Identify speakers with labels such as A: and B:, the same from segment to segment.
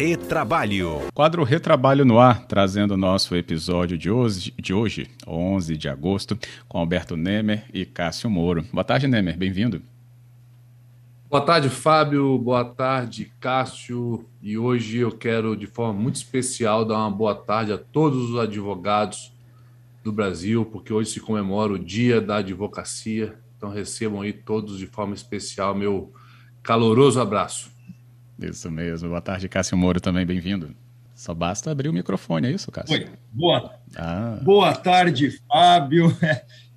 A: Retrabalho.
B: Quadro Retrabalho no ar, trazendo o nosso episódio de hoje, de hoje, 11 de agosto, com Alberto Nemer e Cássio Moro. Boa tarde, Nemer, bem-vindo.
C: Boa tarde, Fábio. Boa tarde, Cássio. E hoje eu quero, de forma muito especial, dar uma boa tarde a todos os advogados do Brasil, porque hoje se comemora o Dia da Advocacia. Então recebam aí todos de forma especial meu caloroso abraço.
B: Isso mesmo. Boa tarde, Cássio Moro, também bem-vindo. Só basta abrir o microfone, é isso, Cássio?
D: Oi. Boa, ah. Boa tarde, Fábio.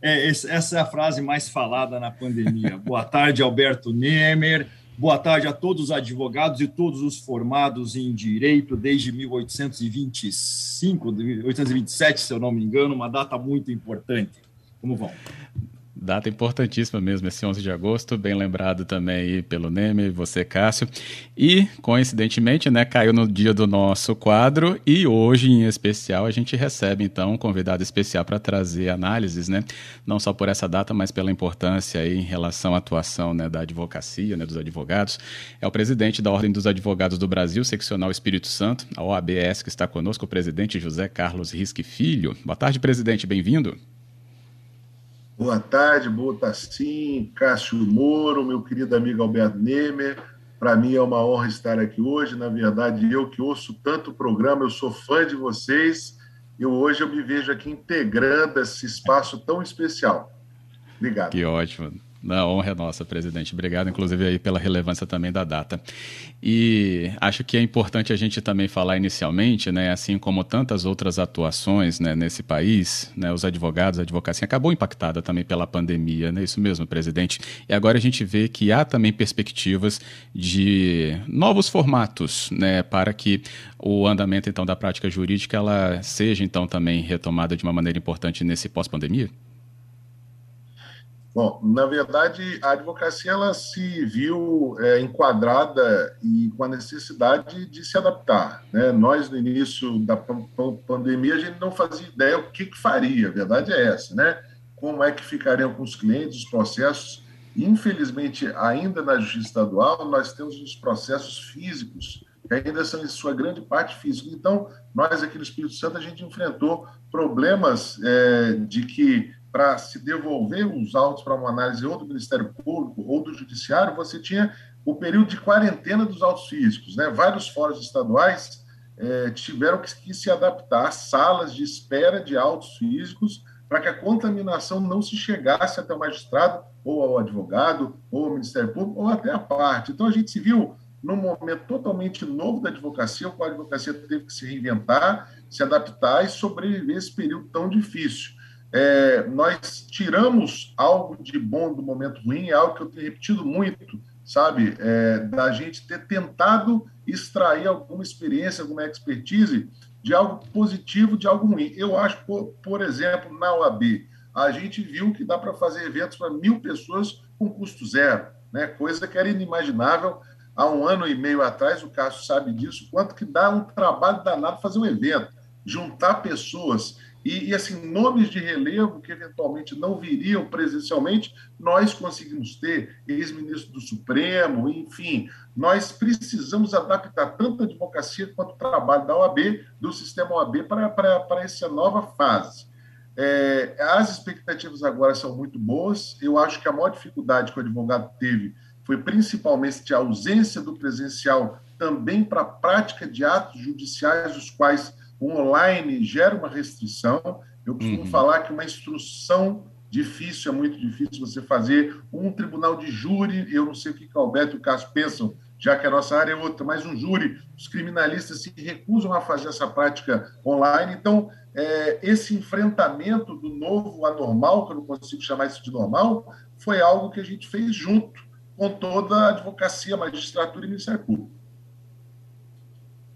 D: É, essa é a frase mais falada na pandemia. Boa tarde, Alberto Nemer. Boa tarde a todos os advogados e todos os formados em direito desde 1825, 1827, se eu não me engano, uma data muito importante. Como vão?
B: Data importantíssima mesmo, esse 11 de agosto, bem lembrado também aí pelo Neme, você, Cássio. E, coincidentemente, né, caiu no dia do nosso quadro e hoje, em especial, a gente recebe, então, um convidado especial para trazer análises, né, não só por essa data, mas pela importância aí em relação à atuação né, da advocacia, né, dos advogados. É o presidente da Ordem dos Advogados do Brasil, seccional Espírito Santo, a OABS, que está conosco, o presidente José Carlos Risque Filho. Boa tarde, presidente, bem-vindo.
E: Boa tarde, Botassim, Cássio Moro, meu querido amigo Alberto Nemer. Para mim é uma honra estar aqui hoje. Na verdade, eu que ouço tanto o programa, eu sou fã de vocês. E hoje eu me vejo aqui integrando esse espaço tão especial. Obrigado.
B: Que ótimo. Na honra é nossa, presidente. Obrigado, inclusive, aí pela relevância também da data. E acho que é importante a gente também falar inicialmente, né, assim como tantas outras atuações né, nesse país, né, os advogados, a advocacia acabou impactada também pela pandemia, né? Isso mesmo, presidente. E agora a gente vê que há também perspectivas de novos formatos, né, para que o andamento então da prática jurídica ela seja então também retomada de uma maneira importante nesse pós-pandemia.
E: Bom, na verdade, a advocacia ela se viu é, enquadrada e com a necessidade de se adaptar. Né? Nós, no início da pandemia, a gente não fazia ideia o que, que faria, a verdade é essa, né? Como é que ficariam com os clientes, os processos. Infelizmente, ainda na justiça estadual, nós temos os processos físicos, que ainda são, em sua grande parte, físicos. Então, nós aqui no Espírito Santo, a gente enfrentou problemas é, de que para se devolver os autos para uma análise ou do Ministério Público ou do Judiciário, você tinha o período de quarentena dos autos físicos. Né? Vários fóruns estaduais é, tiveram que, que, se adaptar a salas de espera de autos físicos para que a contaminação não se chegasse até o magistrado, ou ao advogado, ou ao Ministério Público, ou até a parte. Então, a gente se viu num momento totalmente novo da advocacia, o qual a advocacia teve que se reinventar, se adaptar e sobreviver esse período tão difícil é, nós tiramos algo de bom do momento ruim, é algo que eu tenho repetido muito, sabe? É, da gente ter tentado extrair alguma experiência, alguma expertise de algo positivo, de algo ruim. Eu acho, por, por exemplo, na OAB, a gente viu que dá para fazer eventos para mil pessoas com custo zero, né? coisa que era inimaginável há um ano e meio atrás, o Cássio sabe disso, quanto que dá um trabalho danado fazer um evento, juntar pessoas e, e, assim, nomes de relevo que eventualmente não viriam presencialmente, nós conseguimos ter, ex-ministro do Supremo, enfim, nós precisamos adaptar tanto a advocacia quanto o trabalho da OAB, do sistema OAB, para, essa nova fase. É, as expectativas agora são muito boas, eu acho que a maior dificuldade que o advogado teve foi principalmente a ausência do presencial também para a prática de atos judiciais, os quais o online gera uma restrição. Eu costumo uhum. falar que uma instrução difícil, é muito difícil você fazer um tribunal de júri, eu não sei o que o Alberto e o Cássio pensam, já que a nossa área é outra, mas um júri, os criminalistas se recusam a fazer essa prática online. Então, é, esse enfrentamento do novo anormal, que eu não consigo chamar isso de normal, foi algo que a gente fez junto com toda a advocacia, magistratura e Ministério Público.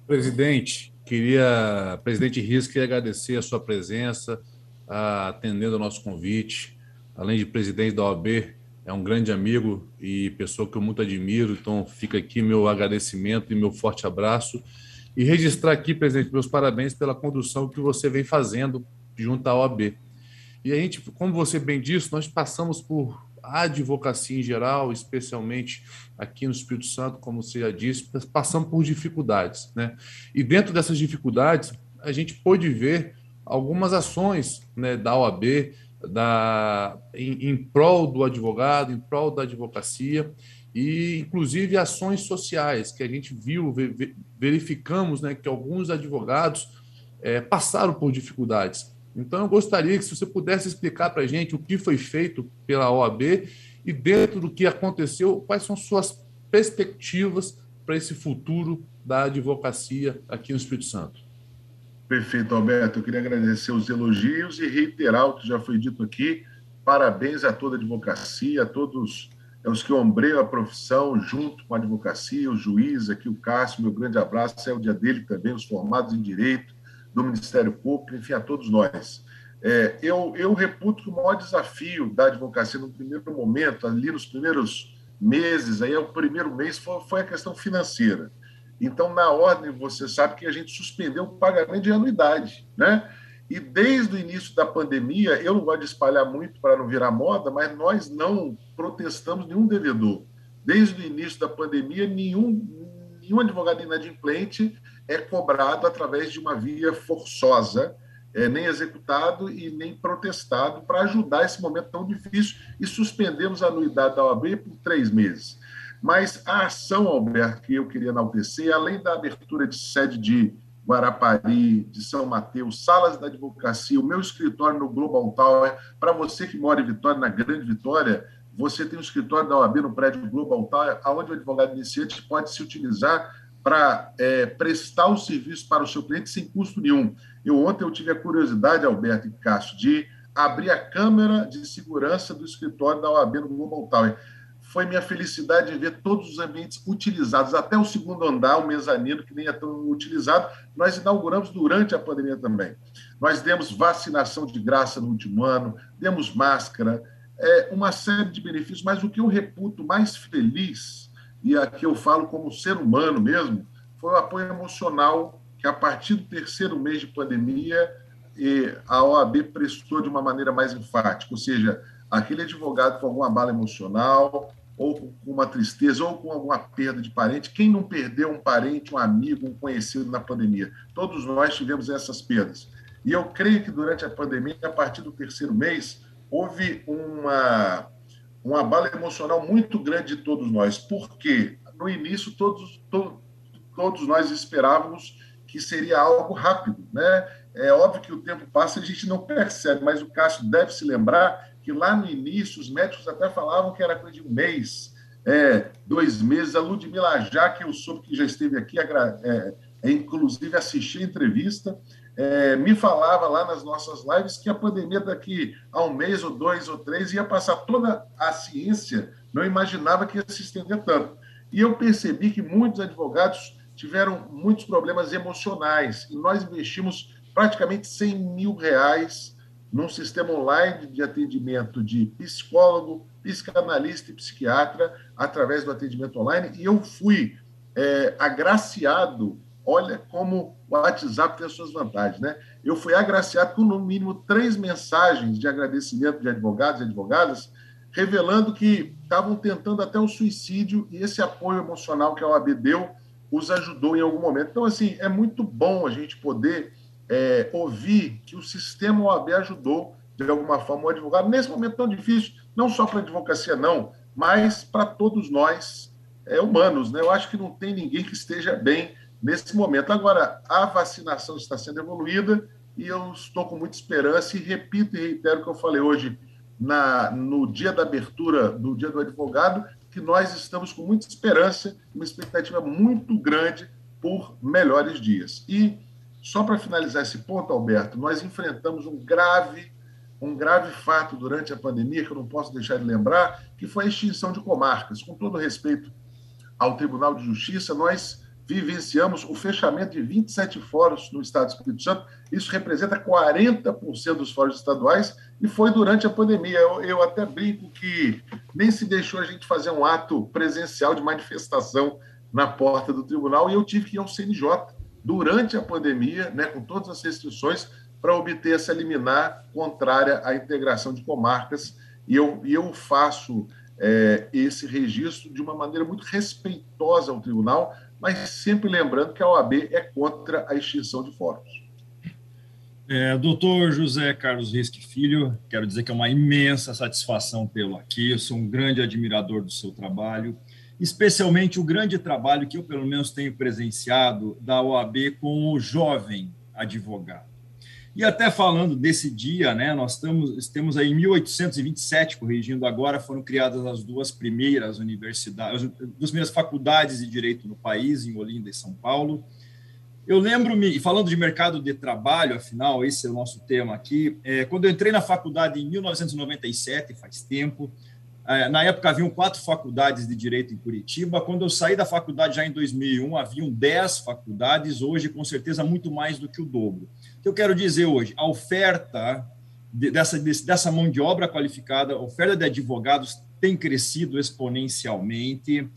C: Presidente, Queria, presidente Rios, queria agradecer a sua presença, atendendo ao nosso convite. Além de presidente da OAB, é um grande amigo e pessoa que eu muito admiro, então fica aqui meu agradecimento e meu forte abraço. E registrar aqui, presidente, meus parabéns pela condução que você vem fazendo junto à OAB. E a gente, como você bem disse, nós passamos por a advocacia em geral, especialmente aqui no Espírito Santo, como você já disse, passando por dificuldades. Né? E dentro dessas dificuldades, a gente pôde ver algumas ações né, da OAB da, em, em prol do advogado, em prol da advocacia, e inclusive ações sociais que a gente viu, verificamos né, que alguns advogados é, passaram por dificuldades. Então, eu gostaria que se você pudesse explicar para a gente o que foi feito pela OAB e, dentro do que aconteceu, quais são suas perspectivas para esse futuro da advocacia aqui no Espírito Santo.
E: Perfeito, Alberto. Eu queria agradecer os elogios e reiterar o que já foi dito aqui. Parabéns a toda a advocacia, a todos os que ombreiam a profissão junto com a advocacia, o juiz aqui, o Cássio, meu grande abraço, é o dia dele também, os formados em Direito, do Ministério Público, enfim, a todos nós. É, eu, eu reputo que o maior desafio da advocacia no primeiro momento, ali nos primeiros meses, aí é o primeiro mês, foi, foi a questão financeira. Então, na ordem, você sabe que a gente suspendeu o pagamento de anuidade, né? E desde o início da pandemia, eu não gosto de espalhar muito para não virar moda, mas nós não protestamos nenhum devedor. Desde o início da pandemia, nenhum, nenhum advogado inadimplente é cobrado através de uma via forçosa, é, nem executado e nem protestado, para ajudar esse momento tão difícil e suspendemos a anuidade da OAB por três meses. Mas a ação, Alberto, que eu queria enaltecer, além da abertura de sede de Guarapari, de São Mateus, salas da advocacia, o meu escritório no Global Tower, para você que mora em Vitória, na Grande Vitória, você tem um escritório da OAB no prédio Global Tower, onde o advogado iniciante pode se utilizar para é, prestar o serviço para o seu cliente sem custo nenhum. Eu ontem eu tive a curiosidade, Alberto e Cássio, de abrir a câmera de segurança do escritório da OAB no Global Tower. Foi minha felicidade de ver todos os ambientes utilizados, até o segundo andar, o mezanino, que nem é tão utilizado, nós inauguramos durante a pandemia também. Nós demos vacinação de graça no último ano, demos máscara, é, uma série de benefícios, mas o que eu reputo mais feliz e aqui eu falo como ser humano mesmo, foi o apoio emocional que, a partir do terceiro mês de pandemia, a OAB prestou de uma maneira mais enfática, ou seja, aquele advogado com alguma bala emocional, ou com uma tristeza, ou com alguma perda de parente. Quem não perdeu um parente, um amigo, um conhecido na pandemia? Todos nós tivemos essas perdas. E eu creio que durante a pandemia, a partir do terceiro mês, houve uma um abalo emocional muito grande de todos nós, porque no início todos, to, todos nós esperávamos que seria algo rápido, né? É óbvio que o tempo passa e a gente não percebe, mas o Cássio deve se lembrar que lá no início os médicos até falavam que era coisa de um mês, é, dois meses. A Ludmila já que eu soube que já esteve aqui, é, é, inclusive assisti a entrevista, é, me falava lá nas nossas lives que a pandemia daqui a um mês ou dois ou três ia passar toda a ciência, não imaginava que ia se estender tanto. E eu percebi que muitos advogados tiveram muitos problemas emocionais e nós investimos praticamente 100 mil reais num sistema online de atendimento de psicólogo, psicanalista e psiquiatra através do atendimento online e eu fui é, agraciado olha como o WhatsApp tem as suas vantagens, né? Eu fui agraciado com, no mínimo, três mensagens de agradecimento de advogados e advogadas, revelando que estavam tentando até o suicídio e esse apoio emocional que a OAB deu os ajudou em algum momento. Então, assim, é muito bom a gente poder é, ouvir que o sistema OAB ajudou, de alguma forma, o advogado, nesse momento tão difícil, não só para a advocacia, não, mas para todos nós é, humanos. Né? Eu acho que não tem ninguém que esteja bem nesse momento. Agora, a vacinação está sendo evoluída e eu estou com muita esperança e repito e reitero o que eu falei hoje na, no dia da abertura do Dia do Advogado, que nós estamos com muita esperança, uma expectativa muito grande por melhores dias. E só para finalizar esse ponto, Alberto, nós enfrentamos um grave um grave fato durante a pandemia que eu não posso deixar de lembrar, que foi a extinção de comarcas. Com todo respeito ao Tribunal de Justiça, nós vivenciamos o fechamento de 27 fóruns no Estado do Espírito Santo. Isso representa 40% dos fóruns estaduais e foi durante a pandemia. Eu, eu, até brinco que nem se deixou a gente fazer um ato presencial de manifestação na porta do tribunal e eu tive que ir ao CNJ durante a pandemia, né, com todas as restrições, para obter essa liminar contrária à integração de comarcas E eu, eu faço é, esse registro de uma maneira muito respeitosa ao tribunal, mas sempre lembrando que a OAB é contra a extinção de fóruns.
D: É, doutor José Carlos Risque Filho, quero dizer que é uma imensa satisfação tê-lo aqui. Eu sou um grande admirador do seu trabalho, especialmente o grande trabalho que eu, pelo menos, tenho presenciado da OAB com o jovem advogado. E até falando desse dia, né, nós estamos, estamos aí em 1827, corrigindo agora, foram criadas as duas primeiras universidades, as duas primeiras faculdades de direito no país, em Olinda e São Paulo. Eu lembro-me, falando de mercado de trabalho, afinal, esse é o nosso tema aqui, é, quando eu entrei na faculdade em 1997, faz tempo, na época haviam quatro faculdades de direito em Curitiba. Quando eu saí da faculdade já em 2001, haviam dez faculdades. Hoje, com certeza, muito mais do que o dobro que eu quero dizer hoje? A oferta dessa, dessa mão de obra qualificada, a oferta de advogados tem crescido exponencialmente.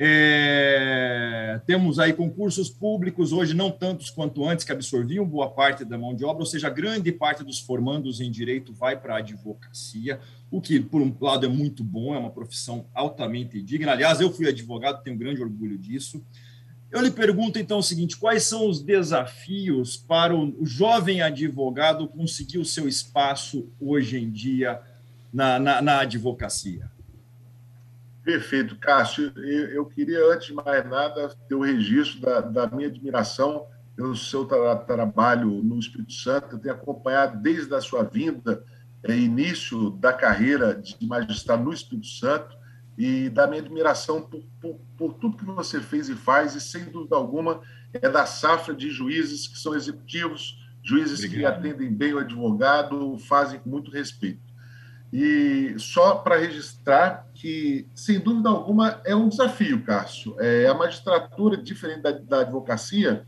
D: É, temos aí concursos públicos, hoje não tantos quanto antes, que absorviam boa parte da mão de obra, ou seja, grande parte dos formandos em direito vai para a advocacia, o que, por um lado, é muito bom, é uma profissão altamente digna. Aliás, eu fui advogado, tenho grande orgulho disso. Eu lhe pergunto então o seguinte: quais são os desafios para o jovem advogado conseguir o seu espaço hoje em dia na, na, na advocacia?
E: Perfeito, Cássio. Eu, eu, queria, antes de mais nada, ter o registro da, da minha admiração pelo seu tra trabalho no Espírito Santo. Eu tenho acompanhado desde a sua vinda, é, início da carreira de magistrado no Espírito Santo e da minha admiração por, por, por, tudo que você fez e faz, e sem dúvida alguma é da safra de juízes que são executivos, juízes Obrigado. que atendem bem o advogado, fazem com muito respeito. E só para registrar que, sem dúvida alguma, é um desafio, Cássio. É, a magistratura, diferente da, da advocacia,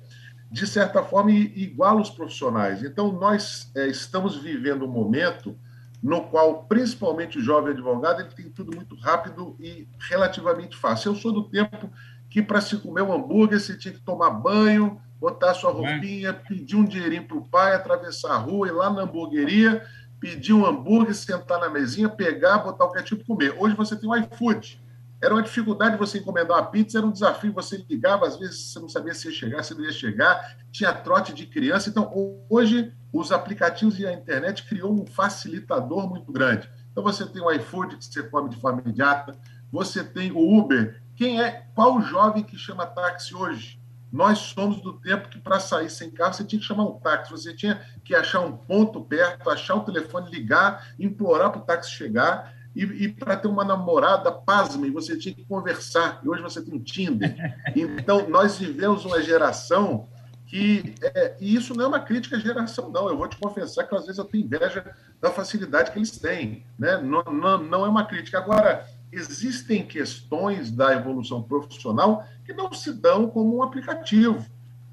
E: de certa forma, iguala os profissionais. Então, nós é, estamos vivendo um momento no qual, principalmente o jovem advogado, ele tem tudo muito rápido e relativamente fácil. Eu sou do tempo que, para se comer um hambúrguer, você tinha que tomar banho, botar sua roupinha, pedir um dinheirinho para o pai, atravessar a rua, ir lá na hamburgueria, pedir um hambúrguer, sentar na mesinha, pegar, botar o ketchup e comer. Hoje você tem o iFood. Era uma dificuldade você encomendar uma pizza, era um desafio, você ligava, às vezes você não sabia se ia chegar, se não ia chegar, tinha trote de criança. Então, hoje, os aplicativos e a internet criou um facilitador muito grande. Então, você tem o iFood, que você come de forma imediata, você tem o Uber. Quem é, qual jovem que chama táxi hoje? Nós somos do tempo que, para sair sem carro, você tinha que chamar um táxi, você tinha que achar um ponto perto, achar o telefone, ligar, implorar para o táxi chegar e, e para ter uma namorada, pasme, você tinha que conversar. E hoje você tem um Tinder. Então, nós vivemos uma geração que. É, e isso não é uma crítica à geração, não. Eu vou te confessar que às vezes eu tenho inveja da facilidade que eles têm. Né? Não, não, não é uma crítica. Agora, existem questões da evolução profissional que não se dão como um aplicativo.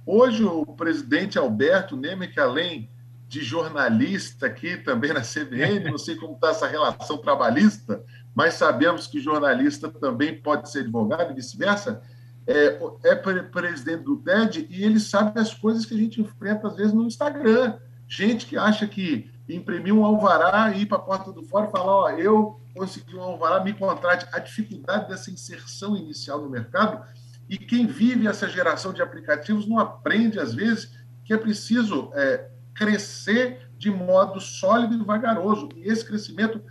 E: Hoje, o presidente Alberto Neme, que além de jornalista aqui também na CBN, não sei como está essa relação trabalhista, mas sabemos que jornalista também pode ser advogado e vice-versa, é, é presidente do TED e ele sabe as coisas que a gente enfrenta às vezes no Instagram. Gente que acha que imprimir um alvará, ir para a porta do fora e falar, ó, eu consegui um alvará, me contrate. A dificuldade dessa inserção inicial no mercado e quem vive essa geração de aplicativos não aprende, às vezes, que é preciso é, crescer de modo sólido e vagaroso. E esse crescimento,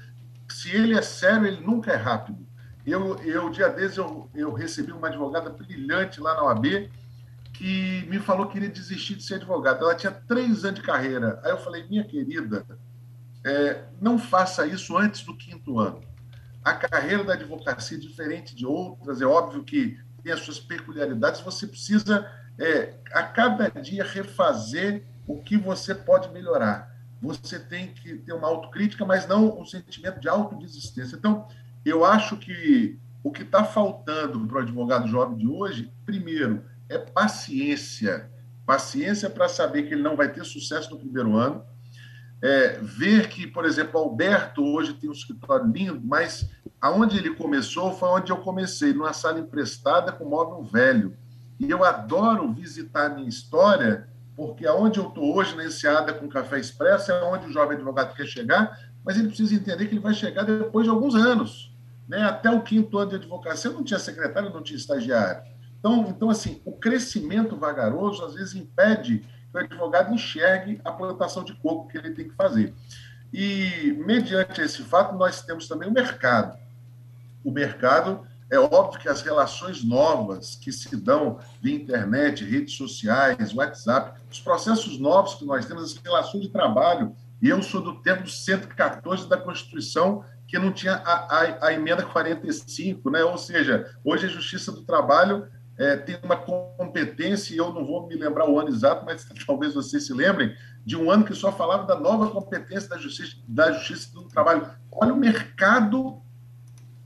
E: se ele é sério, ele nunca é rápido. Eu, eu dia desses, eu, eu recebi uma advogada brilhante lá na OAB que me falou que queria desistir de ser advogada. Ela tinha três anos de carreira. Aí eu falei, minha querida, é, não faça isso antes do quinto ano. A carreira da advocacia é diferente de outras, é óbvio que tem as suas peculiaridades, você precisa, é, a cada dia, refazer o que você pode melhorar. Você tem que ter uma autocrítica, mas não um sentimento de autodesistência. Então, eu acho que o que está faltando para o advogado jovem de hoje, primeiro, é paciência. Paciência para saber que ele não vai ter sucesso no primeiro ano. É, ver que, por exemplo, Alberto hoje tem um escritório lindo, mas aonde ele começou foi onde eu comecei, numa sala emprestada com móvel velho. E eu adoro visitar a minha história porque aonde eu estou hoje, na Enseada com Café Expresso, é onde o jovem advogado quer chegar, mas ele precisa entender que ele vai chegar depois de alguns anos. Né? Até o quinto ano de advocacia não tinha secretário, não tinha estagiário. Então, então, assim, o crescimento vagaroso às vezes impede que o advogado enxergue a plantação de coco que ele tem que fazer. E, mediante esse fato, nós temos também o mercado. O mercado, é óbvio que as relações novas que se dão via internet, redes sociais, WhatsApp, os processos novos que nós temos, as relações de trabalho, e eu sou do tempo do 114 da Constituição, que não tinha a, a, a emenda 45, né? ou seja, hoje a Justiça do Trabalho é, tem uma competência, e eu não vou me lembrar o ano exato, mas talvez vocês se lembrem, de um ano que só falava da nova competência da Justiça, da justiça do Trabalho. Olha o mercado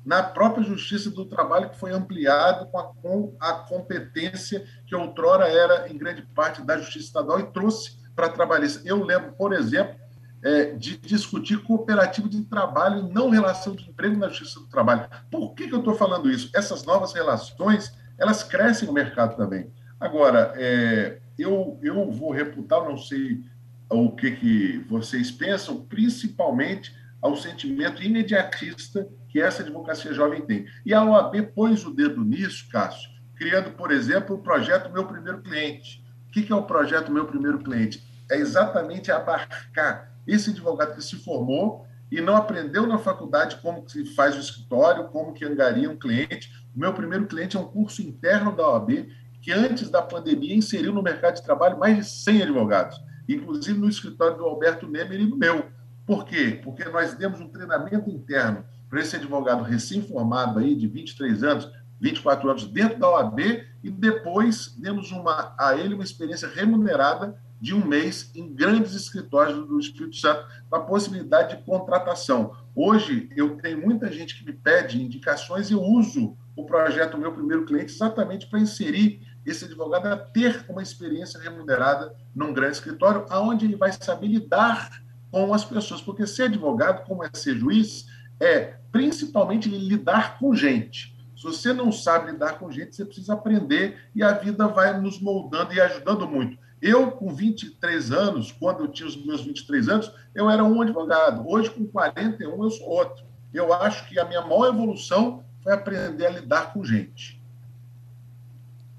E: na própria Justiça do Trabalho que foi ampliado com a, com a competência que outrora era, em grande parte, da Justiça Estadual e trouxe para trabalhista. Eu lembro, por exemplo, é, de discutir cooperativa de trabalho e não relação de emprego na Justiça do Trabalho. Por que, que eu estou falando isso? Essas novas relações elas crescem no mercado também. Agora, é, eu, eu vou reputar, não sei o que, que vocês pensam, principalmente ao sentimento imediatista que essa advocacia jovem tem. E a OAB pôs o dedo nisso, Cássio, criando, por exemplo, o projeto Meu Primeiro Cliente. O que é o projeto Meu Primeiro Cliente? É exatamente abarcar esse advogado que se formou e não aprendeu na faculdade como que se faz o escritório, como que angaria um cliente, o meu primeiro cliente é um curso interno da OAB, que antes da pandemia inseriu no mercado de trabalho mais de 100 advogados, inclusive no escritório do Alberto Nemer e no meu. Por quê? Porque nós demos um treinamento interno para esse advogado recém-formado aí, de 23 anos, 24 anos, dentro da OAB, e depois demos uma, a ele uma experiência remunerada de um mês em grandes escritórios do Espírito Santo, a possibilidade de contratação. Hoje, eu tenho muita gente que me pede indicações e eu uso o projeto Meu Primeiro Cliente exatamente para inserir esse advogado a ter uma experiência remunerada num grande escritório, aonde ele vai saber lidar com as pessoas. Porque ser advogado, como é ser juiz, é principalmente lidar com gente. Se você não sabe lidar com gente, você precisa aprender e a vida vai nos moldando e ajudando muito. Eu, com 23 anos, quando eu tinha os meus 23 anos, eu era um advogado. Hoje, com 41, eu sou outro. Eu acho que a minha maior evolução foi aprender a lidar com gente.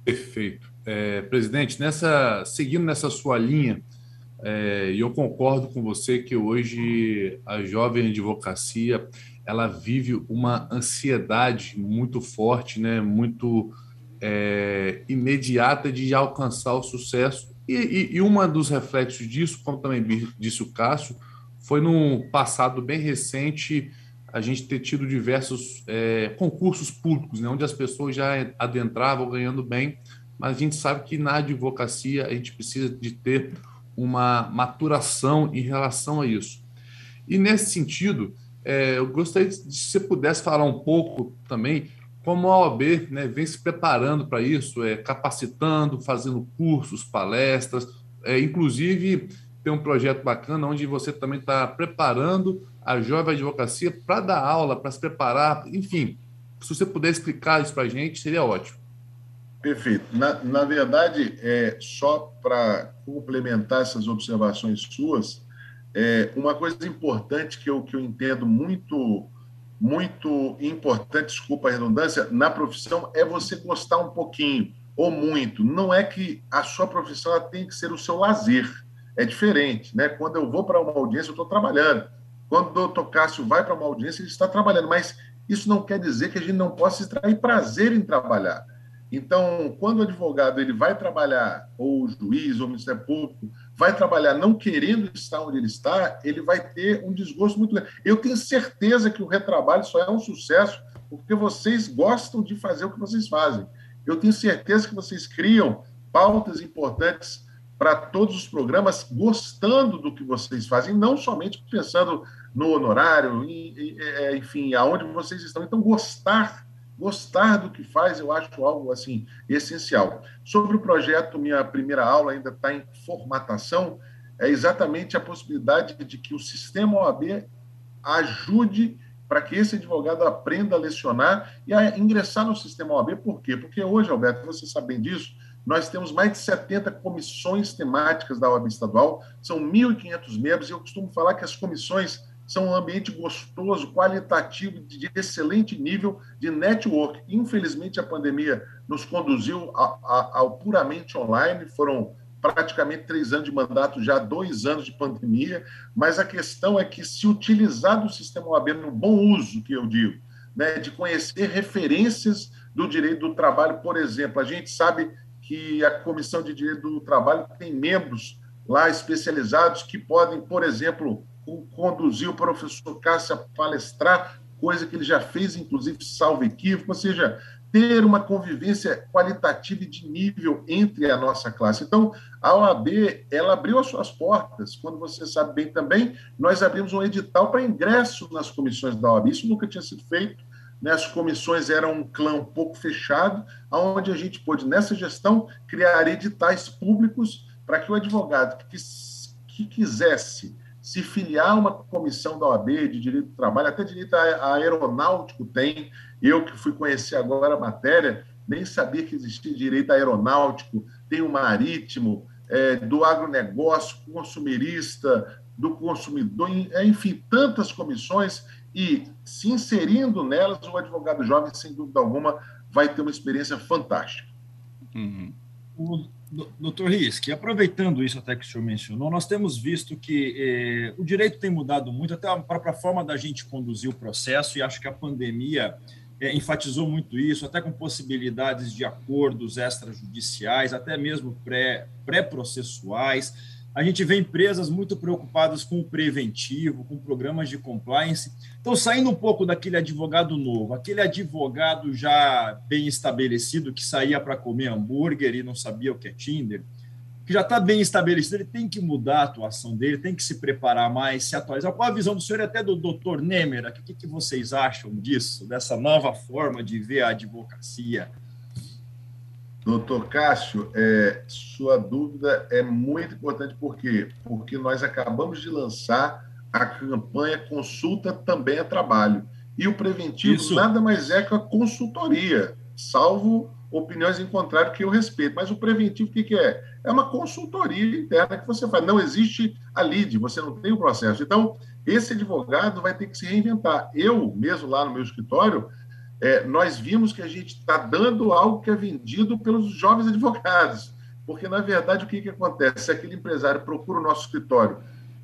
C: Perfeito. É, presidente, nessa, seguindo nessa sua linha, é, eu concordo com você que hoje a jovem advocacia ela vive uma ansiedade muito forte, né, muito é, imediata de alcançar o sucesso. E, e, e uma dos reflexos disso, como também disse o Cássio, foi no passado bem recente a gente ter tido diversos é, concursos públicos, né, onde as pessoas já adentravam ganhando bem, mas a gente sabe que na advocacia a gente precisa de ter uma maturação em relação a isso. E nesse sentido, é, eu gostaria de se você pudesse falar um pouco também como a OAB né, vem se preparando para isso, é, capacitando, fazendo cursos, palestras, é, inclusive tem um projeto bacana onde você também está preparando a jovem advocacia para dar aula, para se preparar, enfim. Se você puder explicar isso para a gente, seria ótimo.
E: Perfeito. Na, na verdade, é, só para complementar essas observações suas, é, uma coisa importante que eu, que eu entendo muito, muito importante, desculpa a redundância, na profissão é você gostar um pouquinho ou muito. Não é que a sua profissão tem que ser o seu lazer. É diferente, né? Quando eu vou para uma audiência, eu estou trabalhando. Quando o doutor Cássio vai para uma audiência, ele está trabalhando, mas isso não quer dizer que a gente não possa extrair prazer em trabalhar. Então, quando o advogado ele vai trabalhar, ou o juiz, ou o Ministério Público, vai trabalhar não querendo estar onde ele está, ele vai ter um desgosto muito grande. Eu tenho certeza que o retrabalho só é um sucesso porque vocês gostam de fazer o que vocês fazem. Eu tenho certeza que vocês criam pautas importantes para todos os programas, gostando do que vocês fazem, não somente pensando no honorário, é, enfim, aonde vocês estão. Então, gostar, gostar do que faz, eu acho algo assim essencial. Sobre o projeto, minha primeira aula ainda está em formatação, é exatamente a possibilidade de que o sistema OAB ajude para que esse advogado aprenda a lecionar e a ingressar no sistema OAB. Por quê? Porque hoje, Alberto, você sabe bem disso, nós temos mais de 70 comissões temáticas da OAB estadual, são 1.500 membros, e eu costumo falar que as comissões são um ambiente gostoso, qualitativo, de excelente nível de network. Infelizmente, a pandemia nos conduziu ao puramente online, foram praticamente três anos de mandato, já dois anos de pandemia, mas a questão é que, se utilizar do sistema OAB no bom uso, que eu digo, né, de conhecer referências do direito do trabalho, por exemplo, a gente sabe que a Comissão de Direito do Trabalho tem membros lá especializados que podem, por exemplo, conduzir o professor Cássio a palestrar, coisa que ele já fez, inclusive, salvo equívoco, ou seja, ter uma convivência qualitativa e de nível entre a nossa classe. Então, a OAB, ela abriu as suas portas, quando você sabe bem também, nós abrimos um edital para ingresso nas comissões da OAB, isso nunca tinha sido feito, né? as comissões eram um clã um pouco fechado, onde a gente pôde, nessa gestão, criar editais públicos para que o advogado que, que quisesse se filiar a uma comissão da OAB de direito do trabalho, até direito aeronáutico tem. Eu que fui conhecer agora a matéria, nem sabia que existia direito aeronáutico, tem o marítimo, é, do agronegócio, consumerista, do consumidor, é, enfim, tantas comissões, e se inserindo nelas, o advogado jovem, sem dúvida alguma, vai ter uma experiência fantástica.
D: Uhum. Doutor Risk, aproveitando isso até que o senhor mencionou, nós temos visto que eh, o direito tem mudado muito, até a própria forma da gente conduzir o processo, e acho que a pandemia eh, enfatizou muito isso, até com possibilidades de acordos extrajudiciais, até mesmo pré-processuais. Pré a gente vê empresas muito preocupadas com o preventivo, com programas de compliance. Então, saindo um pouco daquele advogado novo, aquele advogado já bem estabelecido que saía para comer hambúrguer e não sabia o que é Tinder, que já está bem estabelecido, ele tem que mudar a atuação dele, tem que se preparar mais, se atualizar. Qual a visão do senhor e até do doutor Nemer? O que, que vocês acham disso, dessa nova forma de ver a advocacia?
E: Doutor Cássio, é, sua dúvida é muito importante, por quê? Porque nós acabamos de lançar a campanha Consulta Também é Trabalho. E o preventivo Isso. nada mais é que a consultoria, salvo opiniões em contrário que eu respeito. Mas o preventivo, o que, que é? É uma consultoria interna que você faz. Não existe a lead, você não tem o processo. Então, esse advogado vai ter que se reinventar. Eu, mesmo lá no meu escritório, é, nós vimos que a gente está dando algo que é vendido pelos jovens advogados. Porque, na verdade, o que, que acontece? Se aquele empresário procura o nosso escritório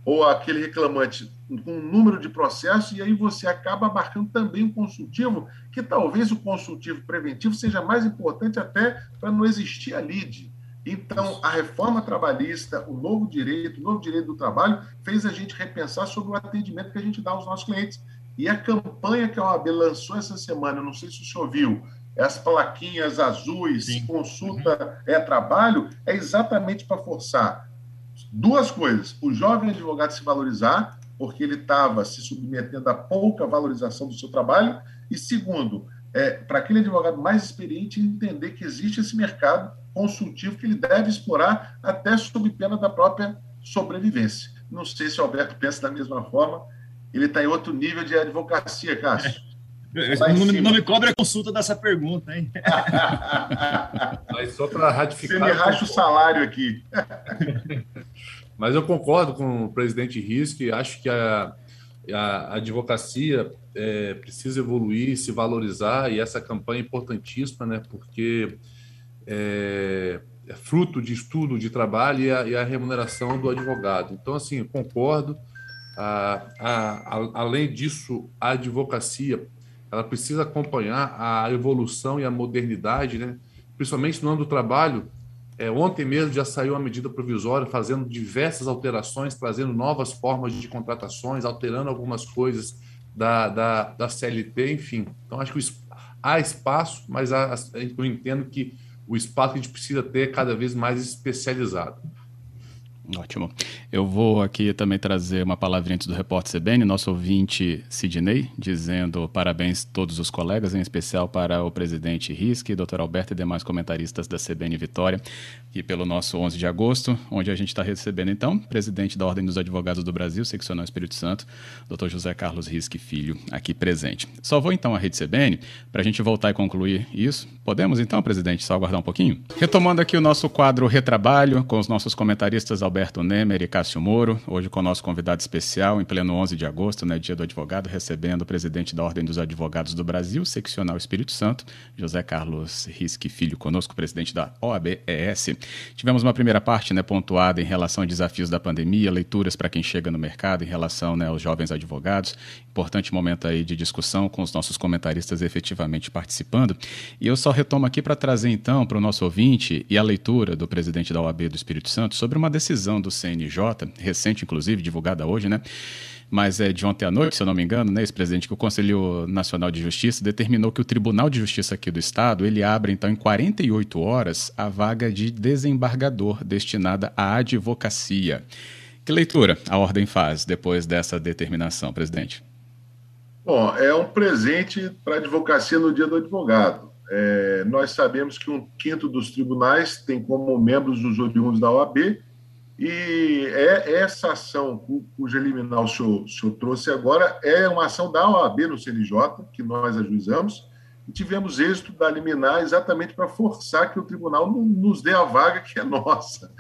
E: ou aquele reclamante com um número de processos, e aí você acaba marcando também um consultivo, que talvez o consultivo preventivo seja mais importante até para não existir a lide. Então, a reforma trabalhista, o novo direito, o novo direito do trabalho, fez a gente repensar sobre o atendimento que a gente dá aos nossos clientes. E a campanha que a OAB lançou essa semana, não sei se o senhor viu, as plaquinhas azuis, Sim. consulta uhum. é trabalho, é exatamente para forçar duas coisas. O jovem advogado se valorizar, porque ele estava se submetendo a pouca valorização do seu trabalho, e segundo, é, para aquele advogado mais experiente entender que existe esse mercado consultivo que ele deve explorar até sob pena da própria sobrevivência. Não sei se o Alberto pensa da mesma forma, ele está em outro nível de advocacia, Cássio.
D: Não, não, me cobre a consulta dessa pergunta, hein?
C: Mas só para ratificar.
E: Você me racha o salário aqui.
C: Mas eu concordo com o presidente Risque, acho que a, a advocacia é, precisa evoluir, se valorizar, e essa campanha é importantíssima, né? Porque é, é fruto de estudo, de trabalho e a, e a remuneração do advogado. Então, assim, concordo a, a, além disso, a advocacia ela precisa acompanhar a evolução e a modernidade, né? principalmente no ano do trabalho. É, ontem mesmo já saiu a medida provisória fazendo diversas alterações, trazendo novas formas de contratações, alterando algumas coisas da, da, da CLT, enfim. Então, acho que há espaço, mas há, eu entendo que o espaço que a gente precisa ter é cada vez mais especializado.
B: Ótimo. Eu vou aqui também trazer uma palavrinha antes do repórter CBN, nosso ouvinte Sidney, dizendo parabéns a todos os colegas, em especial para o presidente Risque, doutor Alberto e demais comentaristas da CBN Vitória, e pelo nosso 11 de agosto, onde a gente está recebendo então presidente da Ordem dos Advogados do Brasil, seccional Espírito Santo, doutor José Carlos Risque Filho, aqui presente. Só vou então à rede CBN para a gente voltar e concluir isso. Podemos então, presidente, só aguardar um pouquinho? Retomando aqui o nosso quadro Retrabalho, com os nossos comentaristas Alberto Alberto Nemer e Cássio Moro, hoje com o nosso convidado especial, em pleno 11 de agosto, né, dia do advogado, recebendo o presidente da Ordem dos Advogados do Brasil, seccional Espírito Santo, José Carlos Risque Filho, conosco, presidente da OAB-ES. Tivemos uma primeira parte né, pontuada em relação a desafios da pandemia, leituras para quem chega no mercado em relação né, aos jovens advogados, importante momento aí de discussão com os nossos comentaristas efetivamente participando. E eu só retomo aqui para trazer então para o nosso ouvinte e a leitura do presidente da OAB do Espírito Santo sobre uma decisão do CNJ, recente inclusive, divulgada hoje, né? mas é de ontem à noite, se eu não me engano, né, esse presidente que o Conselho Nacional de Justiça determinou que o Tribunal de Justiça aqui do Estado, ele abre então em 48 horas a vaga de desembargador destinada à advocacia. Que leitura a ordem faz depois dessa determinação, presidente?
E: Bom, é um presente para a advocacia no dia do advogado. É, nós sabemos que um quinto dos tribunais tem como membros os oriundos da OAB, e é, essa ação cuja liminar o senhor, o senhor trouxe agora é uma ação da OAB no CNJ, que nós ajuizamos, e tivemos êxito da liminar exatamente para forçar que o tribunal nos dê a vaga que é nossa.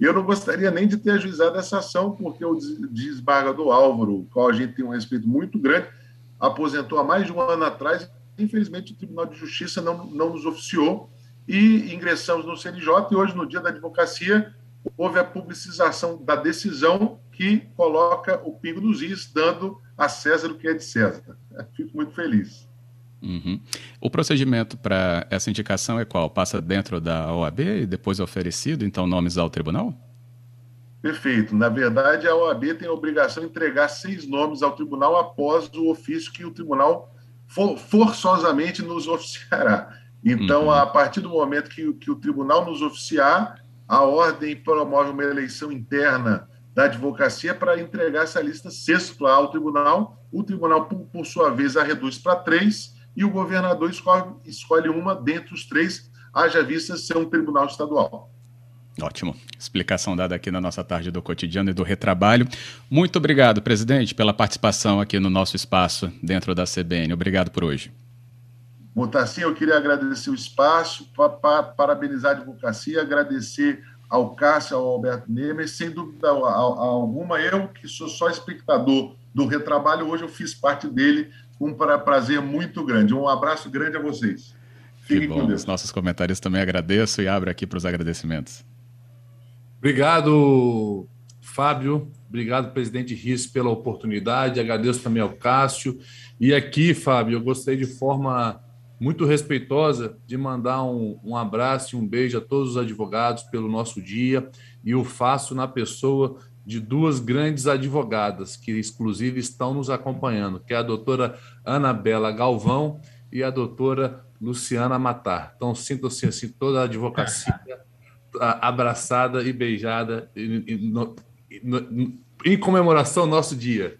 E: Eu não gostaria nem de ter ajuizado essa ação, porque o desembargador Álvaro, qual a gente tem um respeito muito grande, aposentou há mais de um ano atrás infelizmente o Tribunal de Justiça não, não nos oficiou e ingressamos no CNJ e hoje, no dia da advocacia, houve a publicização da decisão que coloca o pingo dos is, dando a César o que é de César. Fico muito feliz.
B: Uhum. O procedimento para essa indicação é qual? Passa dentro da OAB e depois é oferecido, então, nomes ao tribunal?
E: Perfeito. Na verdade, a OAB tem a obrigação de entregar seis nomes ao tribunal após o ofício que o tribunal for, forçosamente nos oficiará. Então, uhum. a partir do momento que, que o tribunal nos oficiar, a ordem promove uma eleição interna da advocacia para entregar essa lista sexta ao tribunal. O tribunal, por, por sua vez, a reduz para três e o governador escolhe, escolhe uma dentre os três, haja vista ser um tribunal estadual.
B: Ótimo. Explicação dada aqui na nossa tarde do cotidiano e do retrabalho. Muito obrigado, presidente, pela participação aqui no nosso espaço dentro da CBN. Obrigado por hoje.
E: Motacinho, eu queria agradecer o espaço, pa, pa, parabenizar a advocacia, agradecer ao Cássio, ao Alberto Nemes, sem dúvida alguma, eu que sou só espectador do retrabalho, hoje eu fiz parte dele com um prazer muito grande. Um abraço grande a vocês.
B: Fiquem que bom. Os nossos comentários também agradeço e abro aqui para os agradecimentos.
C: Obrigado, Fábio. Obrigado, presidente Riz, pela oportunidade. Agradeço também ao Cássio. E aqui, Fábio, eu gostei de forma muito respeitosa de mandar um, um abraço e um beijo a todos os advogados pelo nosso dia. E o faço na pessoa de duas grandes advogadas que, exclusive, estão nos acompanhando, que é a doutora Anabela Galvão e a doutora Luciana Matar. Então, sintam-se assim, toda a advocacia abraçada e beijada em comemoração ao nosso dia.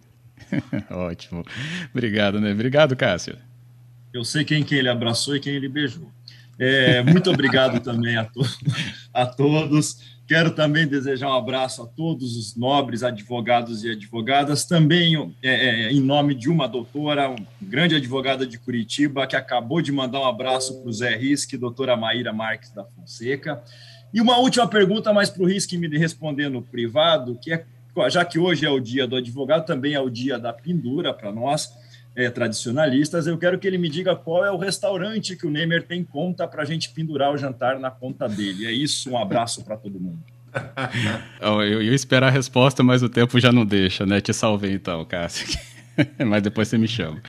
B: Ótimo. Obrigado, né? Obrigado, Cássio.
D: Eu sei quem, quem ele abraçou e quem ele beijou. É, muito obrigado também a, to a todos. Quero também desejar um abraço a todos os nobres advogados e advogadas, também é, é, em nome de uma doutora, uma grande advogada de Curitiba, que acabou de mandar um abraço para o Zé Risque, doutora Maíra Marques da Fonseca. E uma última pergunta mais para o Risque me responder no privado, que é, já que hoje é o dia do advogado, também é o dia da pendura para nós, é, tradicionalistas, eu quero que ele me diga qual é o restaurante que o Neymar tem conta para a gente pendurar o jantar na conta dele. É isso, um abraço para todo mundo.
B: eu ia esperar a resposta, mas o tempo já não deixa, né? Te salvei então, Cássio. mas depois você me chama.